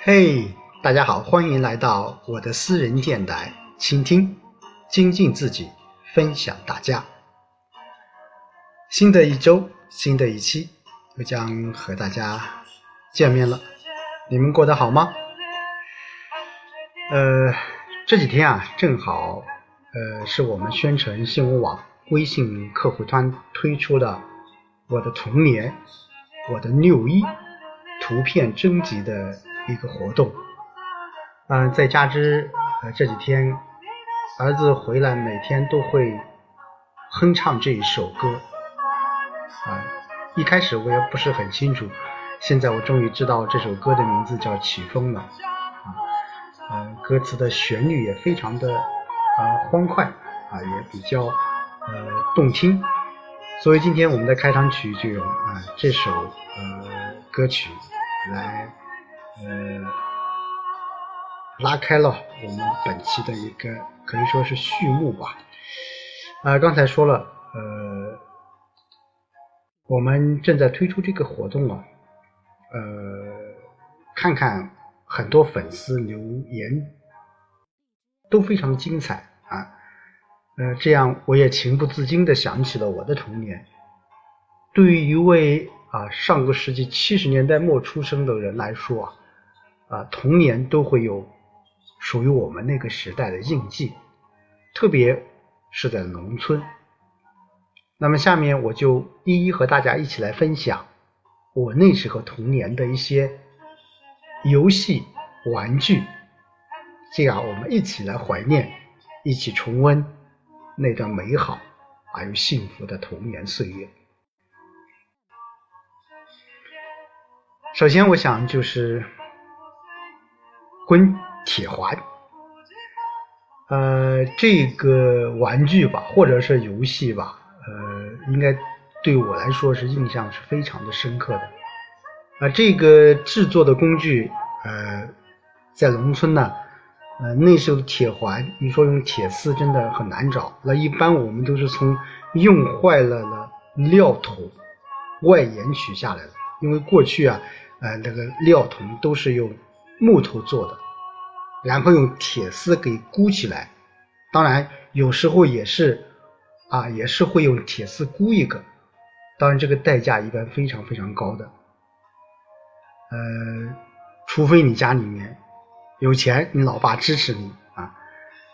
嘿，大家好，欢迎来到我的私人电台，倾听、精进自己，分享大家。新的一周，新的一期，又将和大家见面了。你们过得好吗？呃，这几天啊，正好呃，是我们宣传新闻网微信客户端推出的我的童年，我的六一图片征集的。一个活动，嗯，再加之呃这几天，儿子回来每天都会哼唱这一首歌，啊，一开始我也不是很清楚，现在我终于知道这首歌的名字叫《起风了》，啊，嗯，歌词的旋律也非常的啊欢快，啊也比较呃动听，所以今天我们的开场曲就用啊这首呃歌曲来。呃，拉开了我们本期的一个可以说是序幕吧。啊，刚才说了，呃，我们正在推出这个活动啊，呃，看看很多粉丝留言都非常精彩啊，呃，这样我也情不自禁的想起了我的童年。对于一位啊上个世纪七十年代末出生的人来说啊。啊，童年都会有属于我们那个时代的印记，特别是在农村。那么下面我就一一和大家一起来分享我那时候童年的一些游戏玩具，这样我们一起来怀念，一起重温那段美好而又幸福的童年岁月。首先，我想就是。滚铁环，呃，这个玩具吧，或者是游戏吧，呃，应该对我来说是印象是非常的深刻的。啊，这个制作的工具，呃，在农村呢，呃，那时候铁环，你说用铁丝真的很难找。那一般我们都是从用坏了的料桶外沿取下来的，因为过去啊，呃，那个料桶都是用。木头做的，然后用铁丝给箍起来。当然，有时候也是啊，也是会用铁丝箍一个。当然，这个代价一般非常非常高的。呃，除非你家里面有钱，你老爸支持你啊。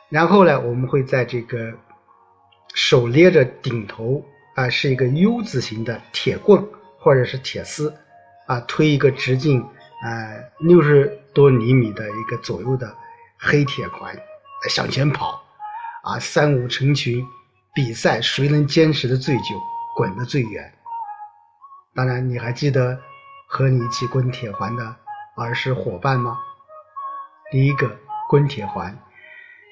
然后呢，我们会在这个手捏着顶头啊，是一个 U 字形的铁棍或者是铁丝啊，推一个直径呃六十。多厘米的一个左右的黑铁环向前跑，啊，三五成群比赛谁能坚持的最久，滚得最远。当然，你还记得和你一起滚铁环的儿时伙伴吗？第一个滚铁环，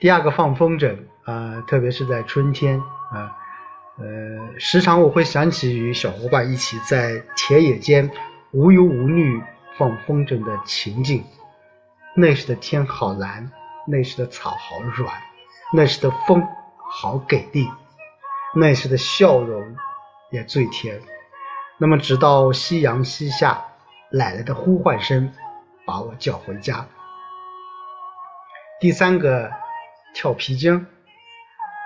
第二个放风筝啊，特别是在春天啊，呃，时常我会想起与小伙伴一起在田野间无忧无虑放风筝的情景。那时的天好蓝，那时的草好软，那时的风好给力，那时的笑容也最甜。那么，直到夕阳西下，奶奶的呼唤声把我叫回家。第三个跳皮筋，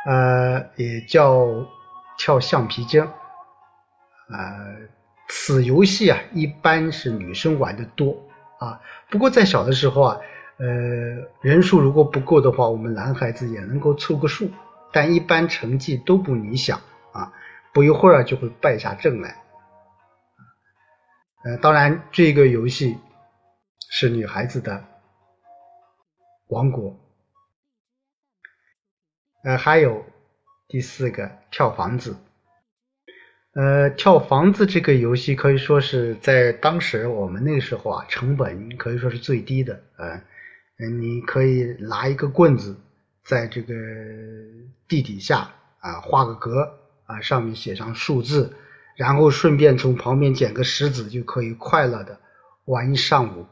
呃，也叫跳橡皮筋，呃，此游戏啊，一般是女生玩的多。啊，不过在小的时候啊，呃，人数如果不够的话，我们男孩子也能够凑个数，但一般成绩都不理想啊，不一会儿就会败下阵来。呃，当然这个游戏是女孩子的王国。呃，还有第四个跳房子。呃，跳房子这个游戏可以说是在当时我们那个时候啊，成本可以说是最低的。呃，你可以拿一个棍子，在这个地底下啊画个格啊，上面写上数字，然后顺便从旁边捡个石子，就可以快乐的玩一上午。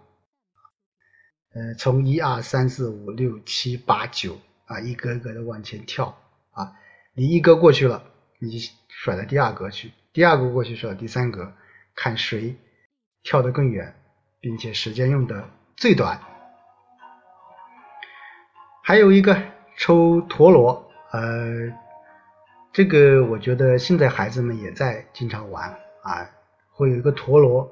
呃，从一二三四五六七八九啊，一格格的往前跳啊，你一格过去了。你甩到第二格去，第二个过去甩到第三格，看谁跳得更远，并且时间用的最短。还有一个抽陀螺，呃，这个我觉得现在孩子们也在经常玩啊，会有一个陀螺，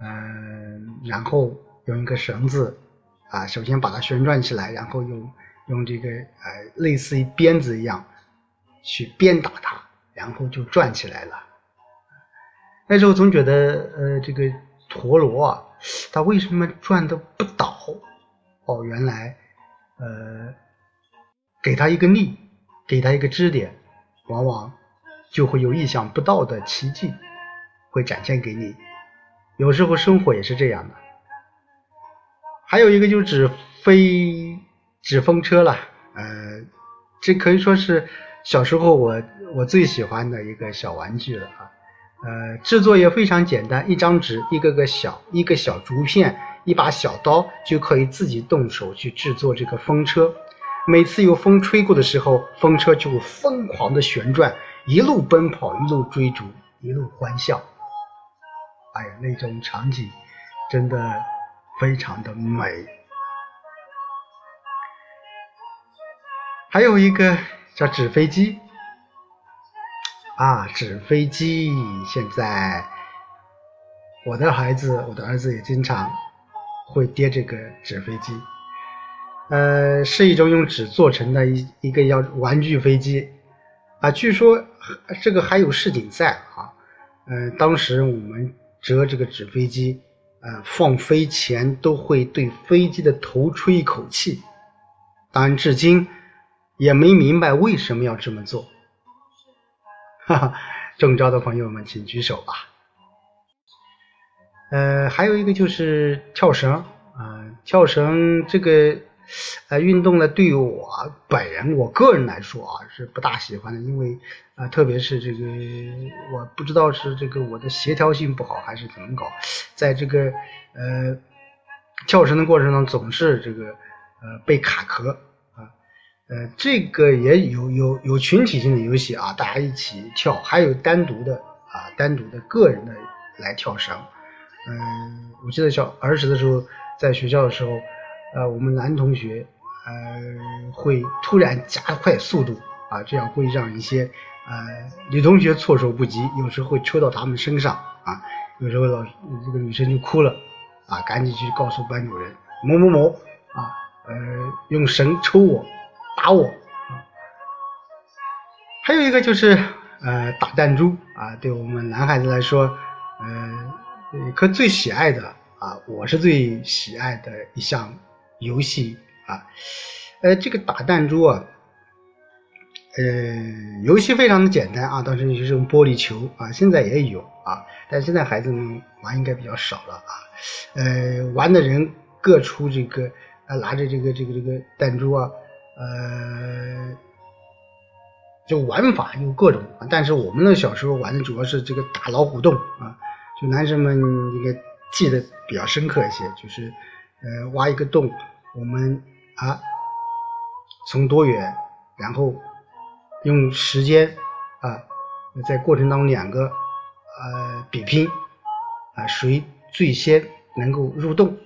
嗯，然后用一个绳子啊，首先把它旋转起来，然后用用这个呃类似于鞭子一样去鞭打它，然后就转起来了。那时候总觉得呃这个陀螺啊，它为什么转的不倒？哦，原来。呃，给他一个力，给他一个支点，往往就会有意想不到的奇迹会展现给你。有时候生活也是这样的。还有一个就是纸飞纸风车了，呃，这可以说是小时候我我最喜欢的一个小玩具了啊。呃，制作也非常简单，一张纸，一个个小一个小竹片。一把小刀就可以自己动手去制作这个风车，每次有风吹过的时候，风车就会疯狂的旋转，一路奔跑，一路追逐，一路欢笑。哎呀，那种场景真的非常的美。还有一个叫纸飞机，啊，纸飞机，现在我的孩子，我的儿子也经常。会叠这个纸飞机，呃，是一种用纸做成的一一个要玩具飞机啊。据说这个还有世锦赛啊。呃，当时我们折这个纸飞机，呃，放飞前都会对飞机的头吹一口气。当然，至今也没明白为什么要这么做。哈哈，中招的朋友们请举手吧。呃，还有一个就是跳绳啊，跳绳这个呃运动呢，对于我本人我个人来说啊是不大喜欢的，因为啊，特别是这个我不知道是这个我的协调性不好还是怎么搞，在这个呃跳绳的过程中总是这个呃被卡壳，呃这个也有有有群体性的游戏啊，大家一起跳，还有单独的啊单独的个人的来跳绳。嗯，我记得小儿时的时候，在学校的时候，呃，我们男同学呃会突然加快速度啊，这样会让一些呃女同学措手不及，有时候会抽到他们身上啊，有时候老这个女生就哭了啊，赶紧去告诉班主任某某某啊，呃，用绳抽我打我，还有一个就是呃打弹珠啊，对我们男孩子来说，呃。可最喜爱的啊，我是最喜爱的一项游戏啊，呃，这个打弹珠啊，呃，游戏非常的简单啊，当时就是用玻璃球啊，现在也有啊，但现在孩子们玩应该比较少了啊，呃，玩的人各出这个啊，拿着这个这个这个弹珠啊，呃，就玩法有各种，但是我们那小时候玩的主要是这个打老虎洞啊。就男生们应该记得比较深刻一些，就是呃挖一个洞，我们啊从多远，然后用时间啊在过程当中两个呃比拼啊谁最先能够入洞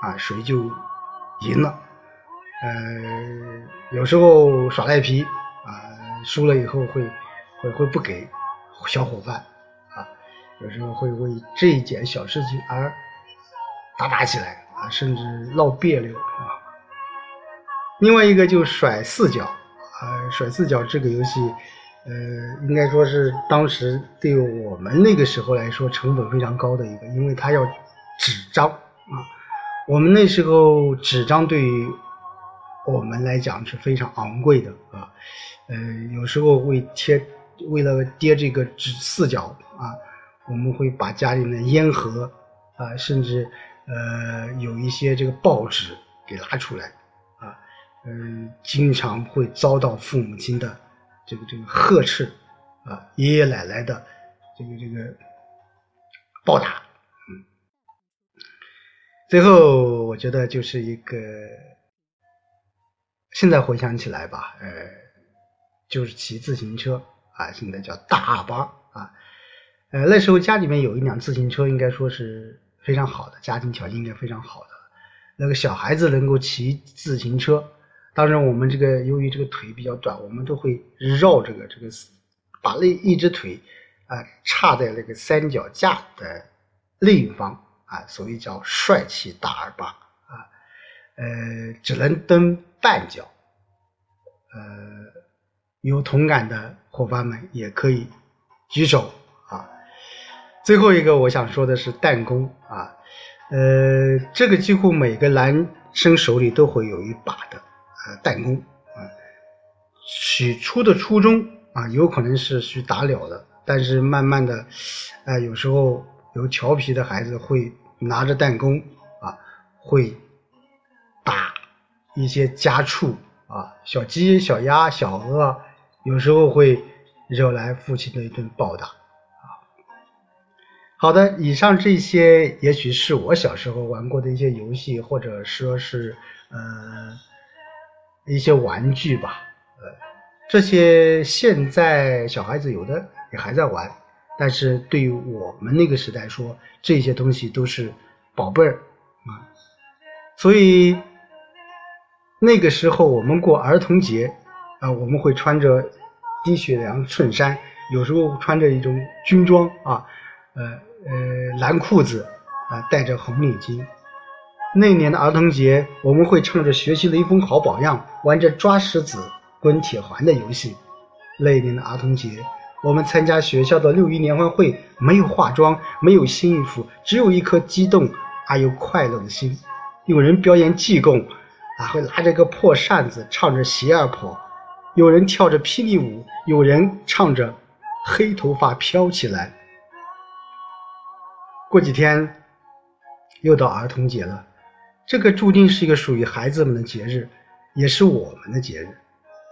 啊谁就赢了，呃有时候耍赖皮啊输了以后会会会不给小伙伴啊。有时候会为这一件小事情而打打起来啊，甚至闹别扭啊。另外一个就甩四角啊，甩四角这个游戏，呃，应该说是当时对我们那个时候来说成本非常高的一个，因为它要纸张啊。我们那时候纸张对于我们来讲是非常昂贵的啊，呃，有时候会贴，为了叠这个纸四角啊。我们会把家里的烟盒啊，甚至呃有一些这个报纸给拉出来啊，嗯，经常会遭到父母亲的这个这个呵斥啊，爷爷奶奶的这个这个暴打，嗯，最后我觉得就是一个，现在回想起来吧，呃，就是骑自行车啊，现在叫大巴啊。呃，那时候家里面有一辆自行车，应该说是非常好的，家庭条件应该非常好的。那个小孩子能够骑自行车。当然，我们这个由于这个腿比较短，我们都会绕这个这个，把那一只腿啊插在那个三脚架的另一方啊，所以叫帅气大二八啊。呃，只能蹬绊脚。呃，有同感的伙伴们也可以举手啊。最后一个我想说的是弹弓啊，呃，这个几乎每个男生手里都会有一把的。呃弹弓啊，起初的初衷啊，有可能是去打鸟的，但是慢慢的，啊，有时候有调皮的孩子会拿着弹弓啊，会一些家畜啊，小鸡、小鸭、小鹅，有时候会惹来父亲的一顿暴打啊。好的，以上这些也许是我小时候玩过的一些游戏，或者说是呃。一些玩具吧，呃，这些现在小孩子有的也还在玩，但是对于我们那个时代说，这些东西都是宝贝儿啊。所以那个时候我们过儿童节啊，我们会穿着低血量衬衫，有时候穿着一种军装啊，呃呃蓝裤子啊，戴着红领巾。那年的儿童节，我们会唱着学习雷锋好榜样，玩着抓石子、滚铁环的游戏。那年的儿童节，我们参加学校的六一联欢会，没有化妆，没有新衣服，只有一颗激动而又快乐的心。有人表演济公，啊，会拿着个破扇子唱着鞋儿跑；有人跳着霹雳舞，有人唱着黑头发飘起来。过几天又到儿童节了。这个注定是一个属于孩子们的节日，也是我们的节日。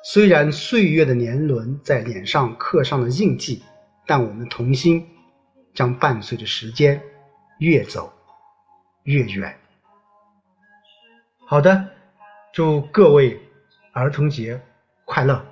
虽然岁月的年轮在脸上刻上了印记，但我们童心将伴随着时间越走越远。好的，祝各位儿童节快乐！